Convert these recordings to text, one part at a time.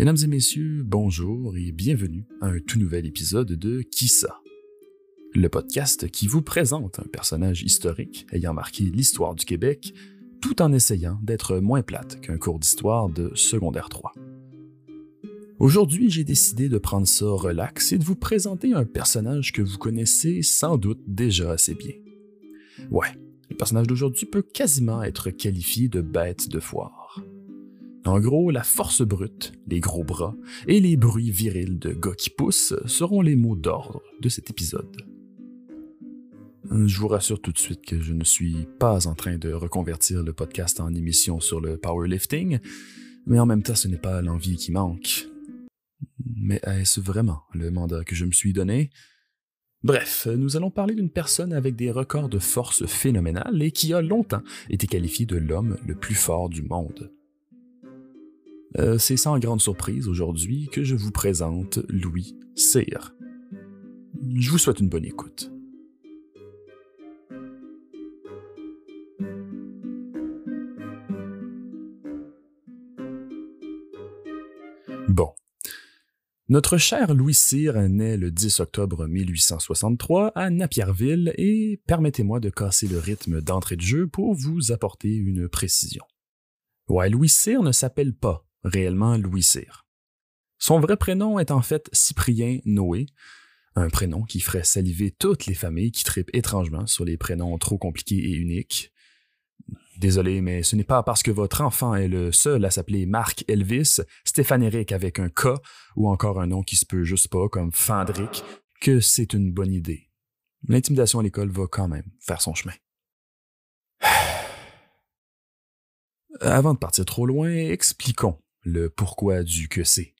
Mesdames et messieurs, bonjour et bienvenue à un tout nouvel épisode de Qui ça? Le podcast qui vous présente un personnage historique ayant marqué l'histoire du Québec tout en essayant d'être moins plate qu'un cours d'histoire de secondaire 3. Aujourd'hui, j'ai décidé de prendre ça relax et de vous présenter un personnage que vous connaissez sans doute déjà assez bien. Ouais, le personnage d'aujourd'hui peut quasiment être qualifié de bête de foire. En gros, la force brute, les gros bras et les bruits virils de gars qui poussent seront les mots d'ordre de cet épisode. Je vous rassure tout de suite que je ne suis pas en train de reconvertir le podcast en émission sur le powerlifting, mais en même temps ce n'est pas l'envie qui manque. Mais est-ce vraiment le mandat que je me suis donné? Bref, nous allons parler d'une personne avec des records de force phénoménales et qui a longtemps été qualifié de l'homme le plus fort du monde. Euh, c'est sans grande surprise aujourd'hui que je vous présente Louis Cyr. Je vous souhaite une bonne écoute. Bon. Notre cher Louis Cyr naît le 10 octobre 1863 à Napierville et permettez-moi de casser le rythme d'entrée de jeu pour vous apporter une précision. Ouais, Louis Cyr ne s'appelle pas réellement Louis Cyr. Son vrai prénom est en fait Cyprien Noé, un prénom qui ferait saliver toutes les familles qui tripent étrangement sur les prénoms trop compliqués et uniques. Désolé, mais ce n'est pas parce que votre enfant est le seul à s'appeler Marc Elvis, Stéphane Eric avec un K ou encore un nom qui se peut juste pas comme Fandrick que c'est une bonne idée. L'intimidation à l'école va quand même faire son chemin. Avant de partir trop loin, expliquons le pourquoi du que c'est.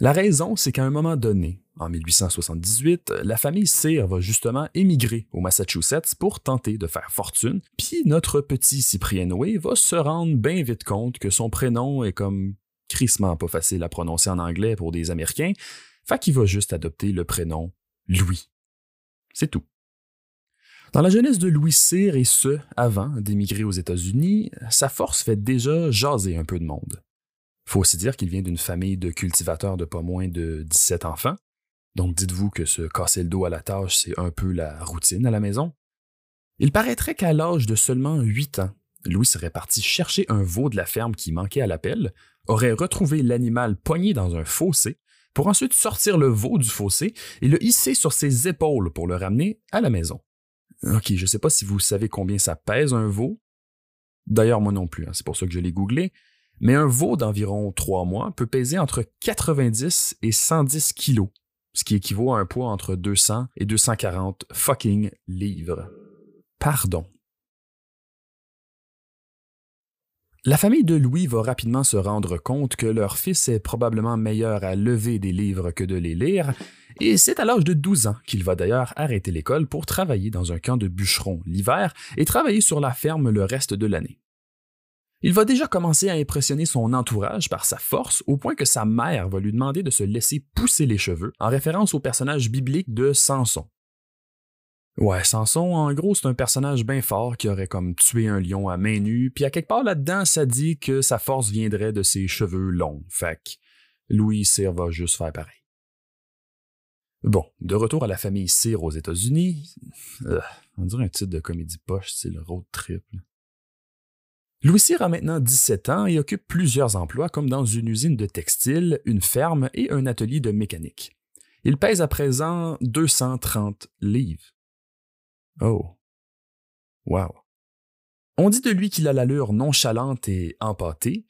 La raison, c'est qu'à un moment donné, en 1878, la famille Cyr va justement émigrer au Massachusetts pour tenter de faire fortune, puis notre petit Cyprien Noé va se rendre bien vite compte que son prénom est comme crissement pas facile à prononcer en anglais pour des Américains, fait qu'il va juste adopter le prénom Louis. C'est tout. Dans la jeunesse de Louis Cyr et ce, avant d'émigrer aux États-Unis, sa force fait déjà jaser un peu de monde. Faut aussi dire qu'il vient d'une famille de cultivateurs de pas moins de 17 enfants, donc dites-vous que se casser le dos à la tâche, c'est un peu la routine à la maison. Il paraîtrait qu'à l'âge de seulement 8 ans, Louis serait parti chercher un veau de la ferme qui manquait à l'appel, aurait retrouvé l'animal poigné dans un fossé, pour ensuite sortir le veau du fossé et le hisser sur ses épaules pour le ramener à la maison. OK, je ne sais pas si vous savez combien ça pèse un veau. D'ailleurs, moi non plus, hein, c'est pour ça que je l'ai googlé. Mais un veau d'environ 3 mois peut peser entre 90 et 110 kilos, ce qui équivaut à un poids entre 200 et 240 fucking livres. Pardon. La famille de Louis va rapidement se rendre compte que leur fils est probablement meilleur à lever des livres que de les lire, et c'est à l'âge de 12 ans qu'il va d'ailleurs arrêter l'école pour travailler dans un camp de bûcherons l'hiver et travailler sur la ferme le reste de l'année. Il va déjà commencer à impressionner son entourage par sa force au point que sa mère va lui demander de se laisser pousser les cheveux en référence au personnage biblique de Samson. Ouais, Samson, en gros, c'est un personnage bien fort qui aurait comme tué un lion à main nue, puis à quelque part là-dedans, ça dit que sa force viendrait de ses cheveux longs. Fait Louis Cyr va juste faire pareil. Bon, de retour à la famille Cyr aux États-Unis, euh, on dirait un titre de comédie poche, c'est le road trip. Louis Cyr a maintenant 17 ans et occupe plusieurs emplois comme dans une usine de textile, une ferme et un atelier de mécanique. Il pèse à présent 230 livres. Oh. Wow. On dit de lui qu'il a l'allure nonchalante et empâtée,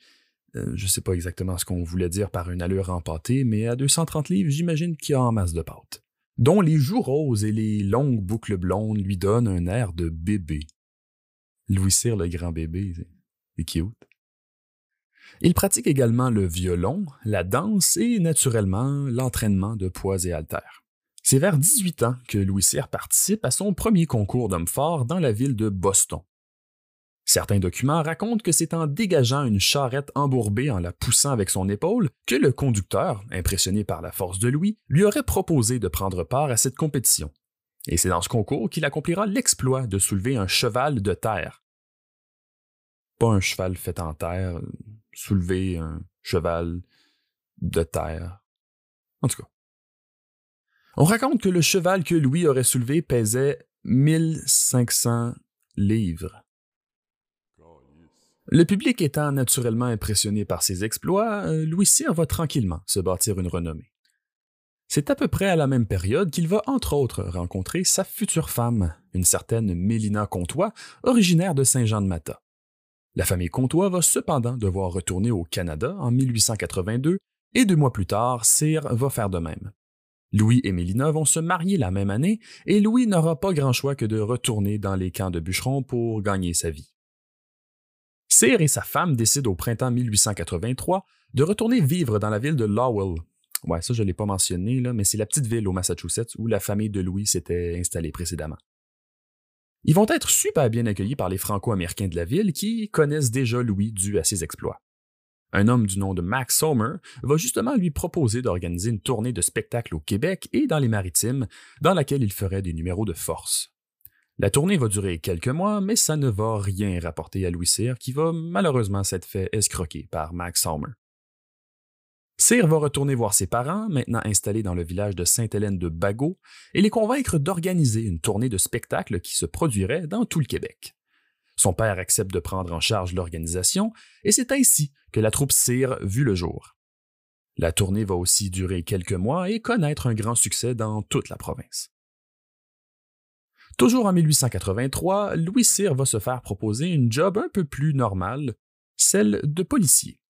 euh, je ne sais pas exactement ce qu'on voulait dire par une allure empâtée, mais à 230 livres, j'imagine qu'il a en masse de pâte. Dont les joues roses et les longues boucles blondes lui donnent un air de bébé. Louis Cyr, le grand bébé, c'est cute. Il pratique également le violon, la danse et, naturellement, l'entraînement de poids et haltères. C'est vers 18 ans que Louis Cyr participe à son premier concours d'homme fort dans la ville de Boston. Certains documents racontent que c'est en dégageant une charrette embourbée en la poussant avec son épaule que le conducteur, impressionné par la force de Louis, lui aurait proposé de prendre part à cette compétition. Et c'est dans ce concours qu'il accomplira l'exploit de soulever un cheval de terre. Pas un cheval fait en terre, soulever un cheval de terre. En tout cas. On raconte que le cheval que Louis aurait soulevé pesait 1500 livres. Le public étant naturellement impressionné par ses exploits, euh, Louis Cyr va tranquillement se bâtir une renommée. C'est à peu près à la même période qu'il va entre autres rencontrer sa future femme, une certaine Mélina Comtois, originaire de Saint-Jean-de-Mata. La famille Comtois va cependant devoir retourner au Canada en 1882 et deux mois plus tard, Cyr va faire de même. Louis et Mélina vont se marier la même année et Louis n'aura pas grand choix que de retourner dans les camps de bûcherons pour gagner sa vie. Cyr et sa femme décident au printemps 1883 de retourner vivre dans la ville de Lowell. Ouais, ça je ne l'ai pas mentionné, là, mais c'est la petite ville au Massachusetts où la famille de Louis s'était installée précédemment. Ils vont être super bien accueillis par les Franco-Américains de la ville qui connaissent déjà Louis dû à ses exploits. Un homme du nom de Max Sommer va justement lui proposer d'organiser une tournée de spectacles au Québec et dans les Maritimes, dans laquelle il ferait des numéros de force. La tournée va durer quelques mois, mais ça ne va rien rapporter à Louis Cyr, qui va malheureusement s'être fait escroquer par Max Sommer. Cyr va retourner voir ses parents, maintenant installés dans le village de Sainte-Hélène de Bagot, et les convaincre d'organiser une tournée de spectacles qui se produirait dans tout le Québec. Son père accepte de prendre en charge l'organisation, et c'est ainsi que la troupe Cyr vit le jour. La tournée va aussi durer quelques mois et connaître un grand succès dans toute la province. Toujours en 1883, Louis Cyr va se faire proposer une job un peu plus normale, celle de policier.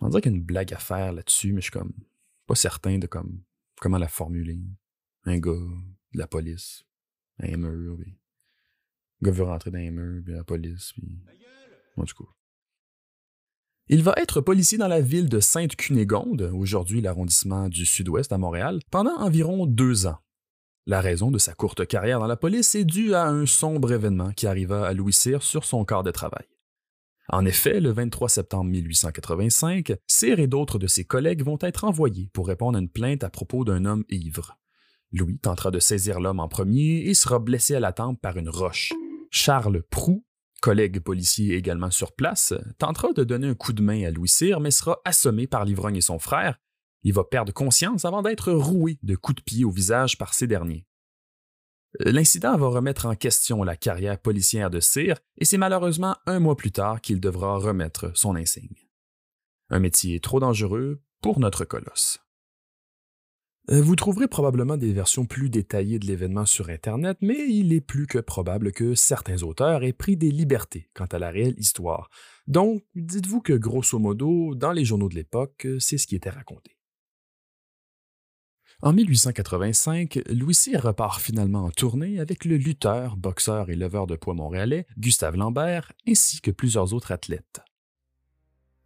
On dirait qu'il y a une blague à faire là-dessus, mais je suis comme pas certain de comme, comment la formuler. Un gars de la police, un mur, puis Il va être policier dans la ville de Sainte-Cunégonde, aujourd'hui l'arrondissement du Sud-Ouest à Montréal, pendant environ deux ans. La raison de sa courte carrière dans la police est due à un sombre événement qui arriva à Louis Cyr sur son corps de travail. En effet, le 23 septembre 1885, Cyr et d'autres de ses collègues vont être envoyés pour répondre à une plainte à propos d'un homme ivre. Louis tentera de saisir l'homme en premier et sera blessé à la tempe par une roche. Charles Proux, collègue policier également sur place, tentera de donner un coup de main à Louis Cyr, mais sera assommé par l'ivrogne et son frère, il va perdre conscience avant d'être roué de coups de pied au visage par ces derniers. L'incident va remettre en question la carrière policière de Cyr et c'est malheureusement un mois plus tard qu'il devra remettre son insigne. Un métier trop dangereux pour notre colosse. Euh, vous trouverez probablement des versions plus détaillées de l'événement sur Internet, mais il est plus que probable que certains auteurs aient pris des libertés quant à la réelle histoire. Donc, dites-vous que grosso modo, dans les journaux de l'époque, c'est ce qui était raconté. En 1885, Louis repart finalement en tournée avec le lutteur, boxeur et leveur de poids montréalais Gustave Lambert, ainsi que plusieurs autres athlètes.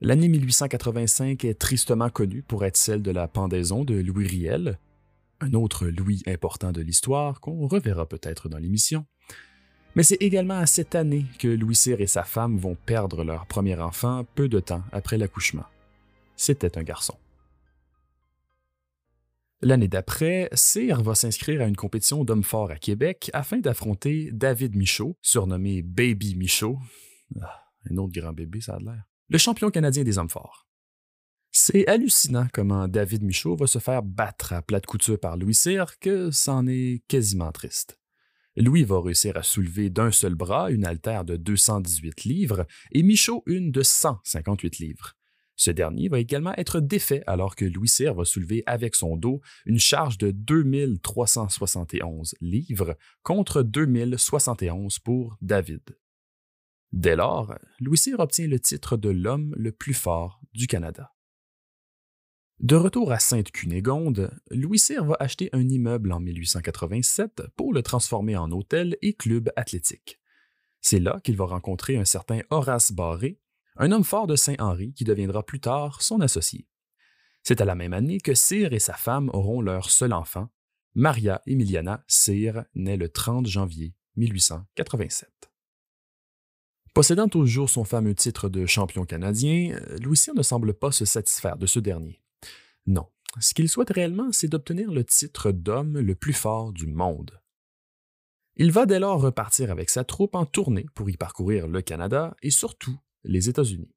L'année 1885 est tristement connue pour être celle de la pendaison de Louis Riel, un autre Louis important de l'histoire qu'on reverra peut-être dans l'émission. Mais c'est également à cette année que Louis Cyr et sa femme vont perdre leur premier enfant peu de temps après l'accouchement. C'était un garçon. L'année d'après, Cyr va s'inscrire à une compétition d'hommes forts à Québec afin d'affronter David Michaud, surnommé Baby Michaud. Ah, un autre grand bébé, ça a l'air. Le champion canadien des hommes forts. C'est hallucinant comment David Michaud va se faire battre à plate couture par Louis Cyr que c'en est quasiment triste. Louis va réussir à soulever d'un seul bras une altère de 218 livres et Michaud une de 158 livres. Ce dernier va également être défait alors que Louis Cyr va soulever avec son dos une charge de 2371 livres contre 2071 pour David. Dès lors, Louis Cyr obtient le titre de l'homme le plus fort du Canada. De retour à Sainte-Cunégonde, Louis Cyr va acheter un immeuble en 1887 pour le transformer en hôtel et club athlétique. C'est là qu'il va rencontrer un certain Horace Barré, un homme fort de Saint-Henri qui deviendra plus tard son associé. C'est à la même année que Cyr et sa femme auront leur seul enfant, Maria Emiliana Cyr, née le 30 janvier 1887. Possédant toujours son fameux titre de champion canadien, Louis Cyr ne semble pas se satisfaire de ce dernier. Non, ce qu'il souhaite réellement, c'est d'obtenir le titre d'homme le plus fort du monde. Il va dès lors repartir avec sa troupe en tournée pour y parcourir le Canada et surtout les États-Unis.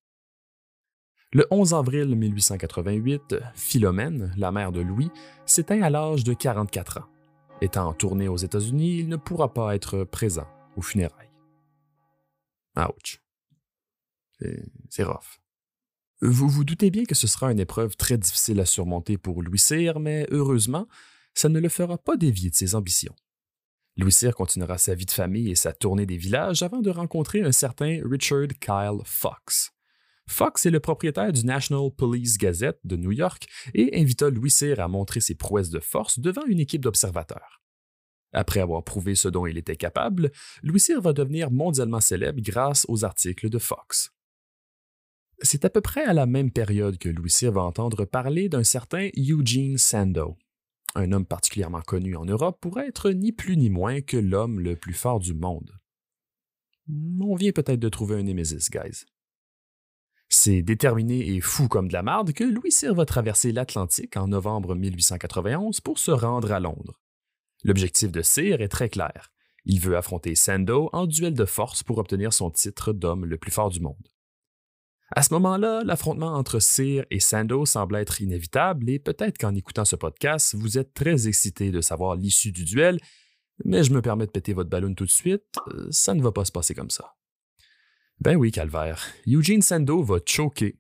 Le 11 avril 1888, Philomène, la mère de Louis, s'éteint à l'âge de 44 ans. Étant en tournée aux États-Unis, il ne pourra pas être présent aux funérailles. Ouch. C'est rough. Vous vous doutez bien que ce sera une épreuve très difficile à surmonter pour Louis Cyr, mais heureusement, ça ne le fera pas dévier de ses ambitions. Louis Cyr continuera sa vie de famille et sa tournée des villages avant de rencontrer un certain Richard Kyle Fox. Fox est le propriétaire du National Police Gazette de New York et invita Louis Cyr à montrer ses prouesses de force devant une équipe d'observateurs. Après avoir prouvé ce dont il était capable, Louis Cyr va devenir mondialement célèbre grâce aux articles de Fox. C'est à peu près à la même période que Louis Cyr va entendre parler d'un certain Eugene Sandow, un homme particulièrement connu en Europe pour être ni plus ni moins que l'homme le plus fort du monde. On vient peut-être de trouver un Némésis, guys. C'est déterminé et fou comme de la marde que Louis Cyr va traverser l'Atlantique en novembre 1891 pour se rendre à Londres. L'objectif de Cyr est très clair. Il veut affronter Sandow en duel de force pour obtenir son titre d'homme le plus fort du monde. À ce moment-là, l'affrontement entre Cyr et Sando semble être inévitable et peut-être qu'en écoutant ce podcast, vous êtes très excité de savoir l'issue du duel, mais je me permets de péter votre ballon tout de suite, euh, ça ne va pas se passer comme ça. Ben oui, calvaire, Eugene Sando va choquer.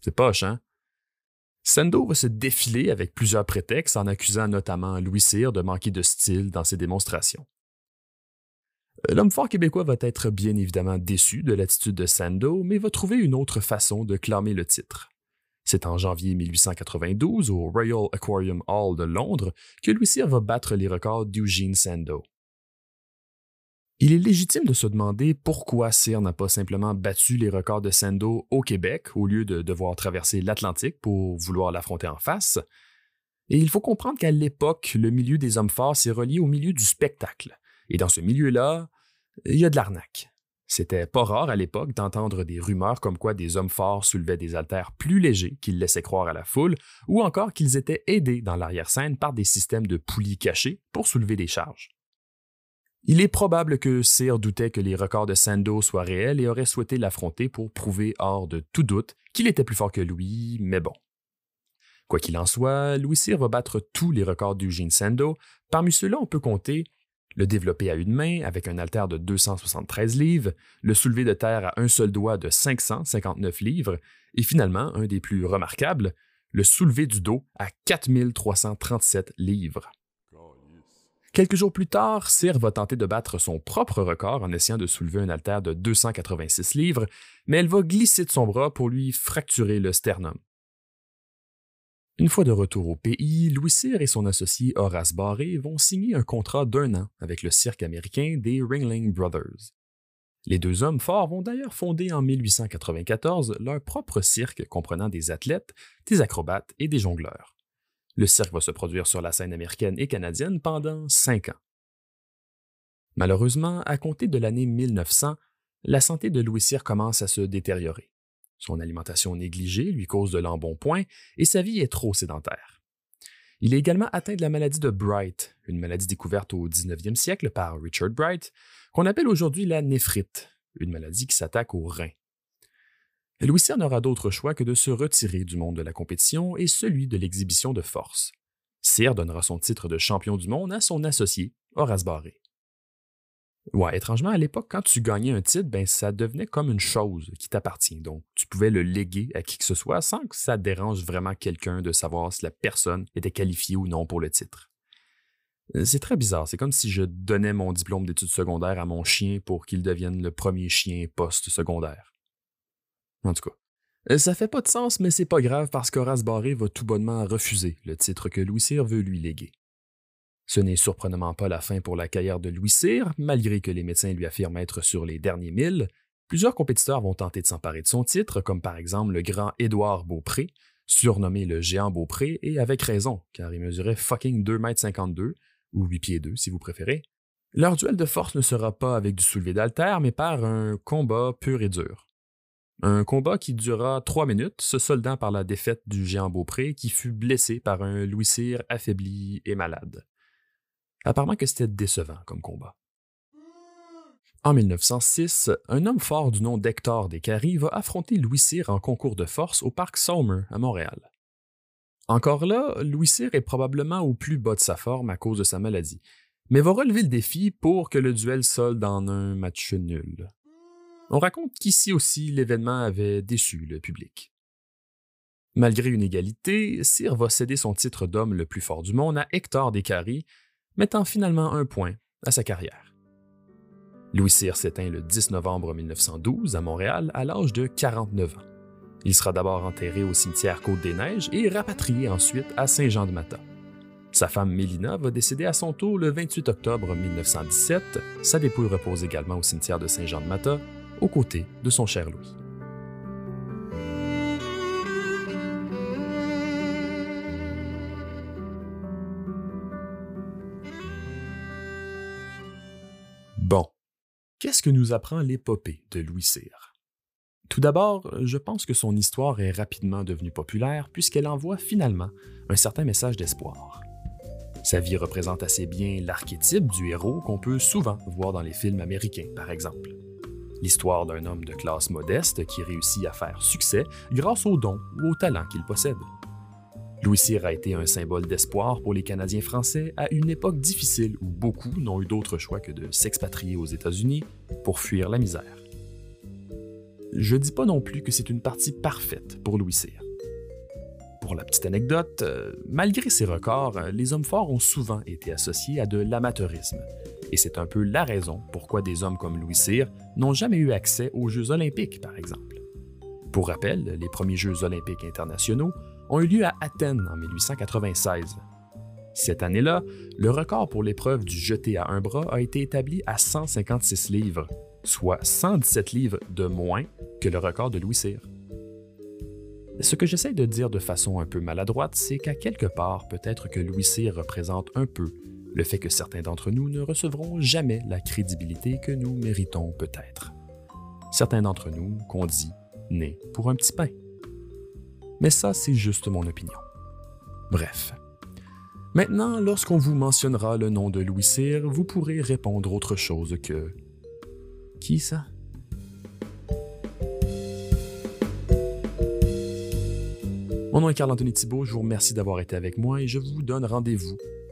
C'est poche, hein? Sando va se défiler avec plusieurs prétextes en accusant notamment Louis Cyr de manquer de style dans ses démonstrations. L'homme fort québécois va être bien évidemment déçu de l'attitude de Sando, mais va trouver une autre façon de clamer le titre. C'est en janvier 1892, au Royal Aquarium Hall de Londres, que Louis Cyr va battre les records d'Eugene Sando. Il est légitime de se demander pourquoi Cyr n'a pas simplement battu les records de Sando au Québec au lieu de devoir traverser l'Atlantique pour vouloir l'affronter en face. Et il faut comprendre qu'à l'époque, le milieu des hommes forts s'est relié au milieu du spectacle. Et dans ce milieu-là, il y a de l'arnaque. C'était pas rare à l'époque d'entendre des rumeurs comme quoi des hommes forts soulevaient des haltères plus légers qu'ils laissaient croire à la foule, ou encore qu'ils étaient aidés dans l'arrière-scène par des systèmes de poulies cachés pour soulever des charges. Il est probable que Cyr doutait que les records de Sando soient réels et aurait souhaité l'affronter pour prouver hors de tout doute qu'il était plus fort que lui, mais bon. Quoi qu'il en soit, Louis Cyr va battre tous les records d'Eugene Sando. Parmi ceux-là, on peut compter le développer à une main avec un haltère de 273 livres, le soulever de terre à un seul doigt de 559 livres, et finalement, un des plus remarquables, le soulever du dos à 4337 livres. Quelques jours plus tard, Cyr va tenter de battre son propre record en essayant de soulever un haltère de 286 livres, mais elle va glisser de son bras pour lui fracturer le sternum. Une fois de retour au pays, Louis Cyr et son associé Horace Barré vont signer un contrat d'un an avec le cirque américain des Ringling Brothers. Les deux hommes forts vont d'ailleurs fonder en 1894 leur propre cirque comprenant des athlètes, des acrobates et des jongleurs. Le cirque va se produire sur la scène américaine et canadienne pendant cinq ans. Malheureusement, à compter de l'année 1900, la santé de Louis Cyr commence à se détériorer. Son alimentation négligée lui cause de l'embonpoint et sa vie est trop sédentaire. Il est également atteint de la maladie de Bright, une maladie découverte au 19e siècle par Richard Bright, qu'on appelle aujourd'hui la néphrite, une maladie qui s'attaque aux reins. Louis Cyr n'aura d'autre choix que de se retirer du monde de la compétition et celui de l'exhibition de force. Cyr donnera son titre de champion du monde à son associé, Horace Barré. Ouais, étrangement, à l'époque, quand tu gagnais un titre, ben, ça devenait comme une chose qui t'appartient. Donc, tu pouvais le léguer à qui que ce soit sans que ça dérange vraiment quelqu'un de savoir si la personne était qualifiée ou non pour le titre. C'est très bizarre. C'est comme si je donnais mon diplôme d'études secondaires à mon chien pour qu'il devienne le premier chien post-secondaire. En tout cas. Euh, ça fait pas de sens, mais c'est pas grave parce qu'Horace Barré va tout bonnement refuser le titre que Louis Cyr veut lui léguer. Ce n'est surprenamment pas la fin pour la carrière de Louis Cyr, malgré que les médecins lui affirment être sur les derniers milles. Plusieurs compétiteurs vont tenter de s'emparer de son titre, comme par exemple le grand Édouard Beaupré, surnommé le géant Beaupré, et avec raison, car il mesurait fucking 2,52 m, ou 8 pieds 2 si vous préférez. Leur duel de force ne sera pas avec du soulevé d'altère, mais par un combat pur et dur. Un combat qui dura trois minutes, se soldant par la défaite du géant Beaupré, qui fut blessé par un Louis Cyr affaibli et malade. Apparemment que c'était décevant comme combat. En 1906, un homme fort du nom d'Hector Descaries va affronter Louis Cyr en concours de force au parc Sommer à Montréal. Encore là, Louis Cyr est probablement au plus bas de sa forme à cause de sa maladie, mais va relever le défi pour que le duel solde en un match nul. On raconte qu'ici aussi l'événement avait déçu le public. Malgré une égalité, Cyr va céder son titre d'homme le plus fort du monde à Hector Descaries, mettant finalement un point à sa carrière. Louis Cyr s'éteint le 10 novembre 1912 à Montréal à l'âge de 49 ans. Il sera d'abord enterré au cimetière Côte-des-Neiges et rapatrié ensuite à Saint-Jean-de-Mata. Sa femme Mélina va décéder à son tour le 28 octobre 1917. Sa dépouille repose également au cimetière de Saint-Jean-de-Mata, aux de son cher Louis. Bon, qu'est-ce que nous apprend l'épopée de Louis Cyr? Tout d'abord, je pense que son histoire est rapidement devenue populaire puisqu'elle envoie finalement un certain message d'espoir. Sa vie représente assez bien l'archétype du héros qu'on peut souvent voir dans les films américains, par exemple. L'histoire d'un homme de classe modeste qui réussit à faire succès grâce aux dons ou au talent qu'il possède. Louis Cyr a été un symbole d'espoir pour les Canadiens français à une époque difficile où beaucoup n'ont eu d'autre choix que de s'expatrier aux États-Unis pour fuir la misère. Je dis pas non plus que c'est une partie parfaite pour Louis Cyr. Pour la petite anecdote, euh, malgré ses records, les hommes forts ont souvent été associés à de l'amateurisme. Et c'est un peu la raison pourquoi des hommes comme Louis Cyr n'ont jamais eu accès aux Jeux olympiques, par exemple. Pour rappel, les premiers Jeux olympiques internationaux ont eu lieu à Athènes en 1896. Cette année-là, le record pour l'épreuve du jeté à un bras a été établi à 156 livres, soit 117 livres de moins que le record de Louis Cyr. Ce que j'essaie de dire de façon un peu maladroite, c'est qu'à quelque part, peut-être que Louis Cyr représente un peu le fait que certains d'entre nous ne recevront jamais la crédibilité que nous méritons peut-être. Certains d'entre nous qu'on dit nés pour un petit pain. Mais ça, c'est juste mon opinion. Bref. Maintenant, lorsqu'on vous mentionnera le nom de Louis Cyr, vous pourrez répondre autre chose que Qui ça? Mon nom est Carl-Anthony Thibault, je vous remercie d'avoir été avec moi et je vous donne rendez-vous